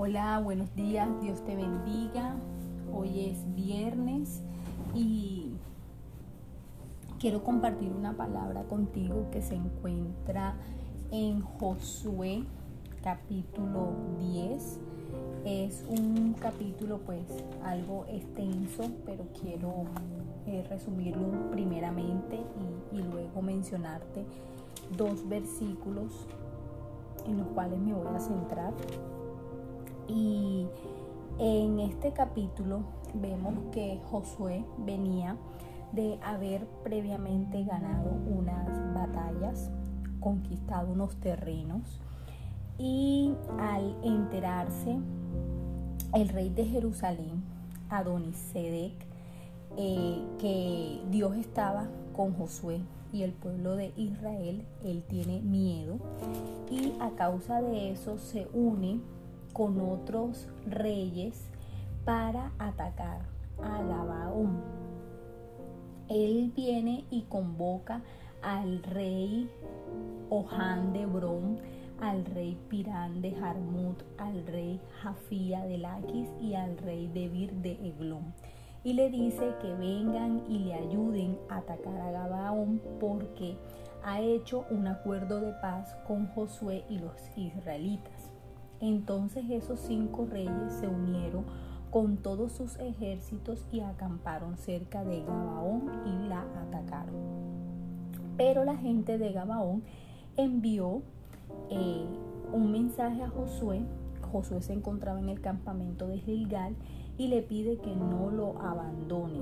Hola, buenos días, Dios te bendiga. Hoy es viernes y quiero compartir una palabra contigo que se encuentra en Josué capítulo 10. Es un capítulo pues algo extenso, pero quiero eh, resumirlo primeramente y, y luego mencionarte dos versículos en los cuales me voy a centrar y en este capítulo vemos que Josué venía de haber previamente ganado unas batallas, conquistado unos terrenos y al enterarse el rey de Jerusalén, Adonisedec, eh, que Dios estaba con Josué y el pueblo de Israel, él tiene miedo y a causa de eso se une con otros reyes para atacar a Gabaón. Él viene y convoca al rey Ojan de Bron, al rey Pirán de Jarmut, al rey Jafía de Laquis y al rey Debir de Eglón. Y le dice que vengan y le ayuden a atacar a Gabaón porque ha hecho un acuerdo de paz con Josué y los israelitas. Entonces esos cinco reyes se unieron con todos sus ejércitos y acamparon cerca de Gabaón y la atacaron. Pero la gente de Gabaón envió eh, un mensaje a Josué. Josué se encontraba en el campamento de Gilgal y le pide que no lo abandone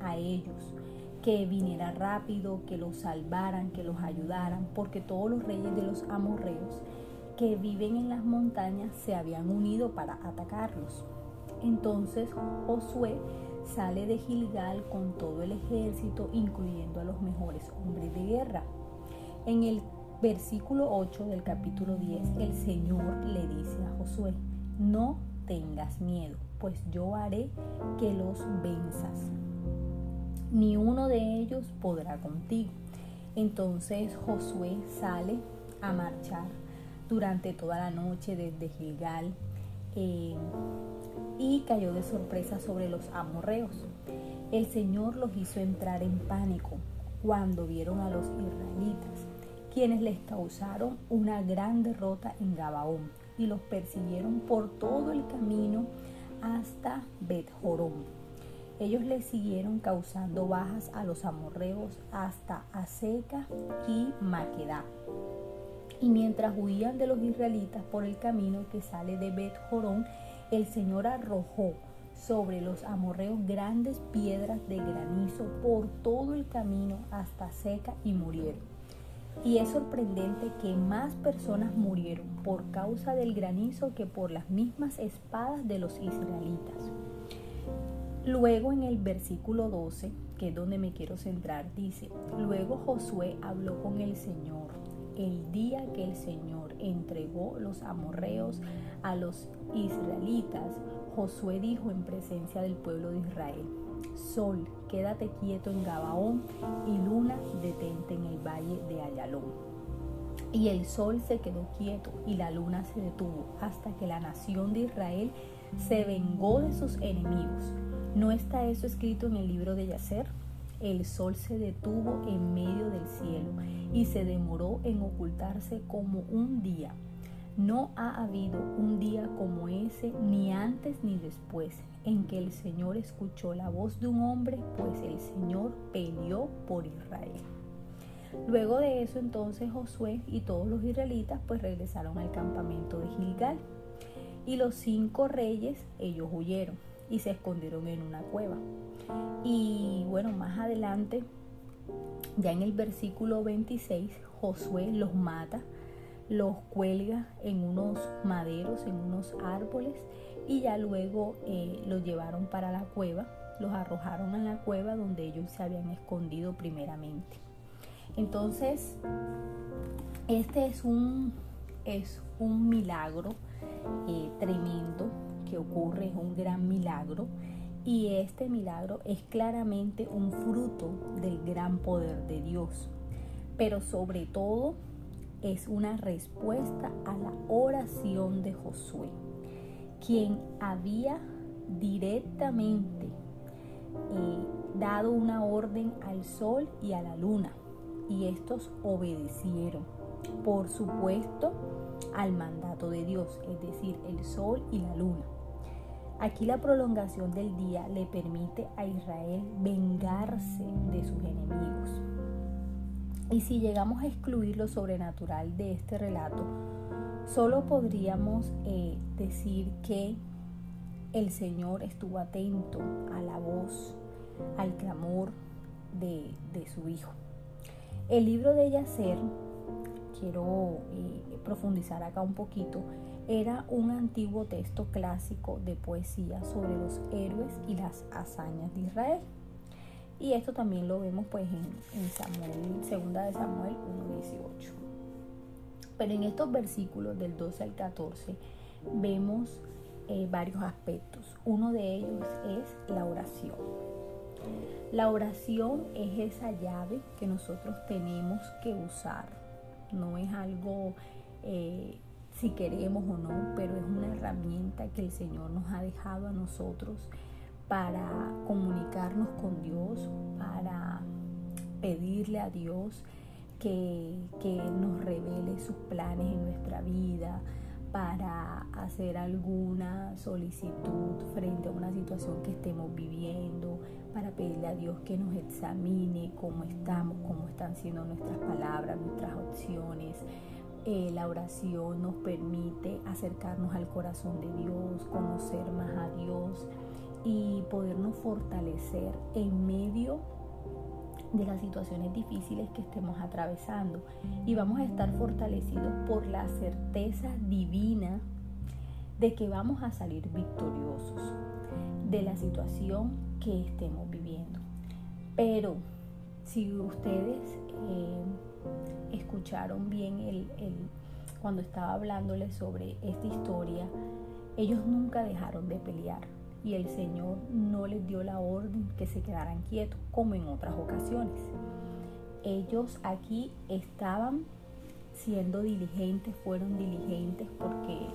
a ellos, que viniera rápido, que los salvaran, que los ayudaran, porque todos los reyes de los amorreos que viven en las montañas se habían unido para atacarlos. Entonces Josué sale de Gilgal con todo el ejército, incluyendo a los mejores hombres de guerra. En el versículo 8 del capítulo 10, el Señor le dice a Josué, no tengas miedo, pues yo haré que los venzas. Ni uno de ellos podrá contigo. Entonces Josué sale a marchar durante toda la noche desde Gilgal eh, y cayó de sorpresa sobre los amorreos. El Señor los hizo entrar en pánico cuando vieron a los israelitas, quienes les causaron una gran derrota en Gabaón y los persiguieron por todo el camino hasta Bet Jorón. Ellos les siguieron causando bajas a los amorreos hasta Aseca y Maquedá. Y mientras huían de los israelitas por el camino que sale de Bet Jorón, el Señor arrojó sobre los amorreos grandes piedras de granizo por todo el camino hasta Seca y murieron. Y es sorprendente que más personas murieron por causa del granizo que por las mismas espadas de los israelitas. Luego en el versículo 12, que es donde me quiero centrar, dice, luego Josué habló con el Señor el día que el Señor entregó los amorreos a los israelitas, Josué dijo en presencia del pueblo de Israel, Sol, quédate quieto en Gabaón y luna, detente en el valle de Ayalón. Y el sol se quedó quieto y la luna se detuvo hasta que la nación de Israel se vengó de sus enemigos. ¿No está eso escrito en el libro de Yacer? El sol se detuvo en medio del cielo y se demoró en ocultarse como un día. No ha habido un día como ese, ni antes ni después, en que el Señor escuchó la voz de un hombre, pues el Señor peleó por Israel. Luego de eso entonces Josué y todos los israelitas pues regresaron al campamento de Gilgal. Y los cinco reyes, ellos huyeron y se escondieron en una cueva. Y bueno, más adelante, ya en el versículo 26, Josué los mata, los cuelga en unos maderos, en unos árboles, y ya luego eh, los llevaron para la cueva, los arrojaron en la cueva donde ellos se habían escondido primeramente. Entonces, este es un, es un milagro eh, tremendo que ocurre, es un gran milagro y este milagro es claramente un fruto del gran poder de Dios, pero sobre todo es una respuesta a la oración de Josué, quien había directamente eh, dado una orden al sol y a la luna, y estos obedecieron, por supuesto, al mandato de Dios, es decir, el sol y la luna. Aquí la prolongación del día le permite a Israel vengarse de sus enemigos. Y si llegamos a excluir lo sobrenatural de este relato, solo podríamos eh, decir que el Señor estuvo atento a la voz, al clamor de, su Hijo. El libro de Yacer, quiero eh, profundizar acá un poquito, era un antiguo texto clásico de poesía sobre los héroes y las hazañas de Israel. Y esto también lo vemos pues en, de Samuel 1.18. Pero en estos versículos del 12 al 14 vemos eh, varios aspectos. Uno de ellos es la oración. La oración es esa llave que nosotros tenemos que usar. No es algo eh, si queremos o no, pero es una herramienta que el Señor nos ha dejado a nosotros para comunicarnos con Dios, para pedirle a Dios que, que nos revele sus planes en nuestra vida, para hacer alguna solicitud frente a una situación que estemos viviendo, para pedirle a Dios que nos examine cómo estamos, cómo están siendo nuestras palabras, nuestras opciones. Eh, la oración nos permite acercarnos al corazón de Dios, conocer más a Dios y podernos fortalecer en medio de las situaciones difíciles que estemos atravesando. Y vamos a estar fortalecidos por la certeza divina de que vamos a salir victoriosos de la situación que estemos viviendo. Pero si ustedes eh, escucharon bien el, cuando estaba hablándoles sobre esta historia, ellos nunca dejaron de pelear y el Señor no les dio la orden que se quedaran quietos, como en otras ocasiones. Ellos aquí estaban siendo diligentes, fueron diligentes porque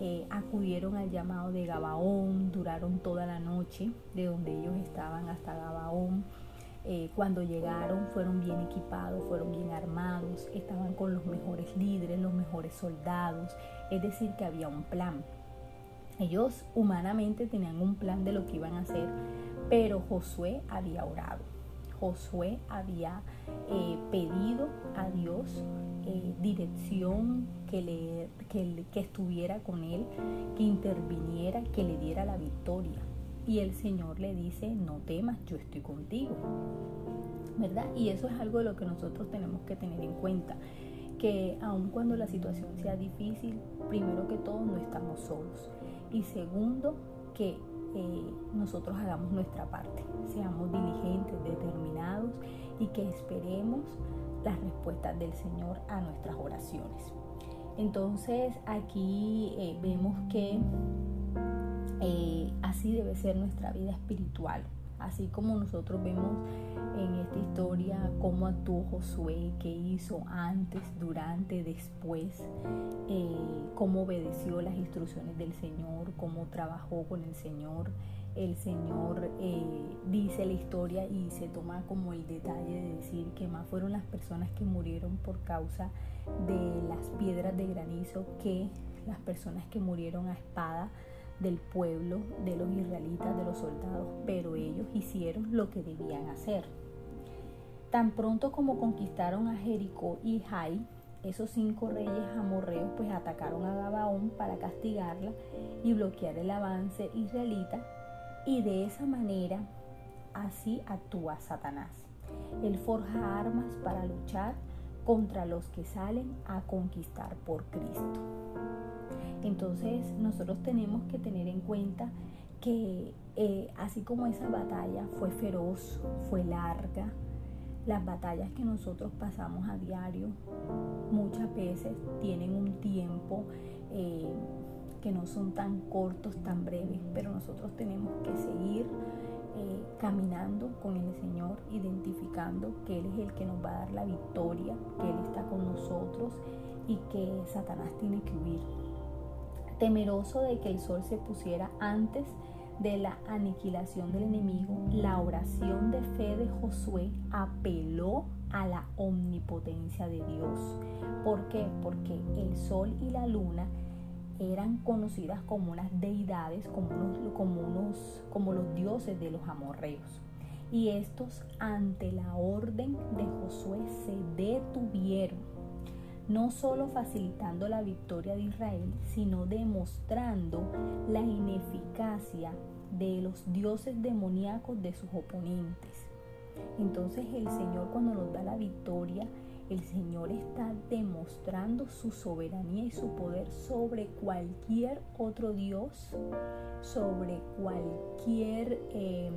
eh, acudieron al llamado de Gabaón, duraron toda la noche de donde ellos estaban hasta Gabaón. Eh, cuando llegaron fueron bien equipados, fueron bien armados, estaban con los mejores líderes, los mejores soldados, es decir, que había un plan. Ellos humanamente tenían un plan de lo que iban a hacer, pero Josué había orado. Josué había eh, pedido a Dios eh, dirección, que, le, que, que estuviera con él, que interviniera, que le diera la victoria. Y el Señor le dice, no temas, yo estoy contigo. ¿Verdad? Y eso es algo de lo que nosotros tenemos que tener en cuenta que aun cuando la situación sea difícil, primero que todo no estamos solos y segundo, que eh, nosotros hagamos nuestra parte, seamos diligentes, determinados y que esperemos las respuestas del Señor a nuestras oraciones. Entonces aquí eh, vemos que eh, así debe ser nuestra vida espiritual. Así como nosotros vemos en esta historia cómo actuó Josué, qué hizo antes, durante, después, eh, cómo obedeció las instrucciones del Señor, cómo trabajó con el Señor. El Señor eh, dice la historia y se toma como el detalle de decir que más fueron las personas que murieron por causa de las piedras de granizo que las personas que murieron a espada del pueblo, de los israelitas, de los soldados, pero ellos hicieron lo que debían hacer. Tan pronto como conquistaron a Jericó y Jai, esos cinco reyes amorreos pues atacaron a Gabaón para castigarla y bloquear el avance israelita y de esa manera así actúa Satanás. Él forja armas para luchar contra los que salen a conquistar por Cristo. Entonces nosotros tenemos que tener en cuenta que eh, así como esa batalla fue feroz, fue larga, las batallas que nosotros pasamos a diario muchas veces tienen un tiempo eh, que no son tan cortos, tan breves, pero nosotros tenemos que seguir eh, caminando con el Señor, identificando que Él es el que nos va a dar la victoria, que Él está con nosotros y que Satanás tiene que huir Temeroso de que el sol se pusiera antes de la aniquilación del enemigo, la oración de fe de Josué apeló a la omnipotencia de Dios. ¿Por qué? Porque el sol y la luna eran conocidas como unas deidades, como, como, unos, como los dioses de los amorreos. Y estos ante la orden de Josué se detuvieron, no solo facilitando la victoria de Israel, sino demostrando la ineficacia de los dioses demoníacos de sus oponentes. Entonces el Señor cuando nos da la victoria, el Señor está demostrando su soberanía y su poder sobre cualquier otro Dios, sobre cualquier em,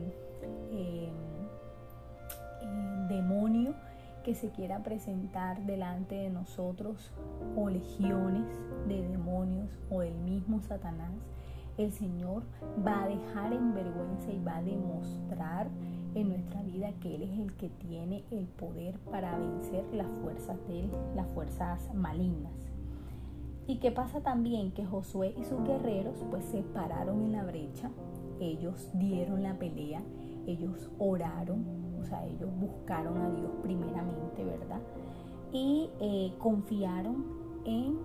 em, em, demonio que se quiera presentar delante de nosotros o legiones de demonios o el mismo Satanás. El Señor va a dejar en vergüenza y va a demostrar en nuestra vida que Él es el que tiene el poder para vencer las fuerzas de Él, las fuerzas malignas. ¿Y qué pasa también? Que Josué y sus guerreros pues se pararon en la brecha, ellos dieron la pelea, ellos oraron, o sea, ellos buscaron a Dios primeramente, ¿verdad? Y eh, confiaron en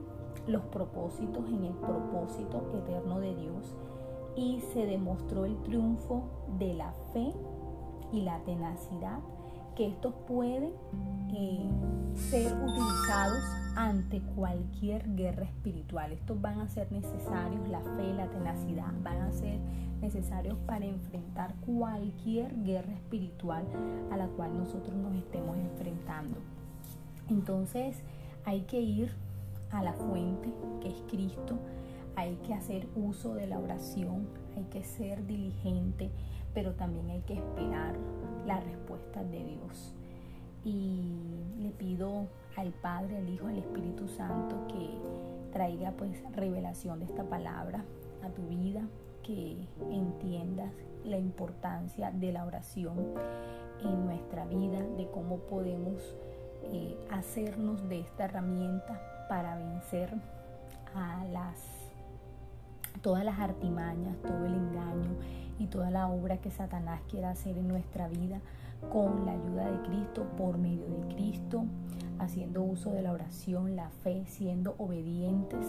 los propósitos, en el propósito eterno de Dios y se demostró el triunfo de la fe y la tenacidad que estos pueden eh, ser utilizados ante cualquier guerra espiritual. Estos van a ser necesarios, la fe la tenacidad van a ser necesarios para enfrentar cualquier guerra espiritual a la cual nosotros nos estemos enfrentando. Entonces hay que ir a la fuente que es Cristo, hay que hacer uso de la oración, hay que ser diligente, pero también hay que esperar la respuesta de Dios. Y le pido al Padre, al Hijo, al Espíritu Santo que traiga pues revelación de esta palabra a tu vida, que entiendas la importancia de la oración en nuestra vida, de cómo podemos eh, hacernos de esta herramienta para vencer a las todas las artimañas, todo el engaño y toda la obra que Satanás quiera hacer en nuestra vida con la ayuda de Cristo, por medio de Cristo, haciendo uso de la oración, la fe, siendo obedientes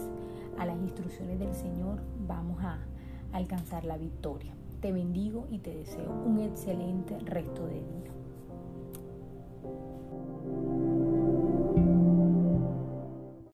a las instrucciones del Señor, vamos a alcanzar la victoria. Te bendigo y te deseo un excelente resto de día.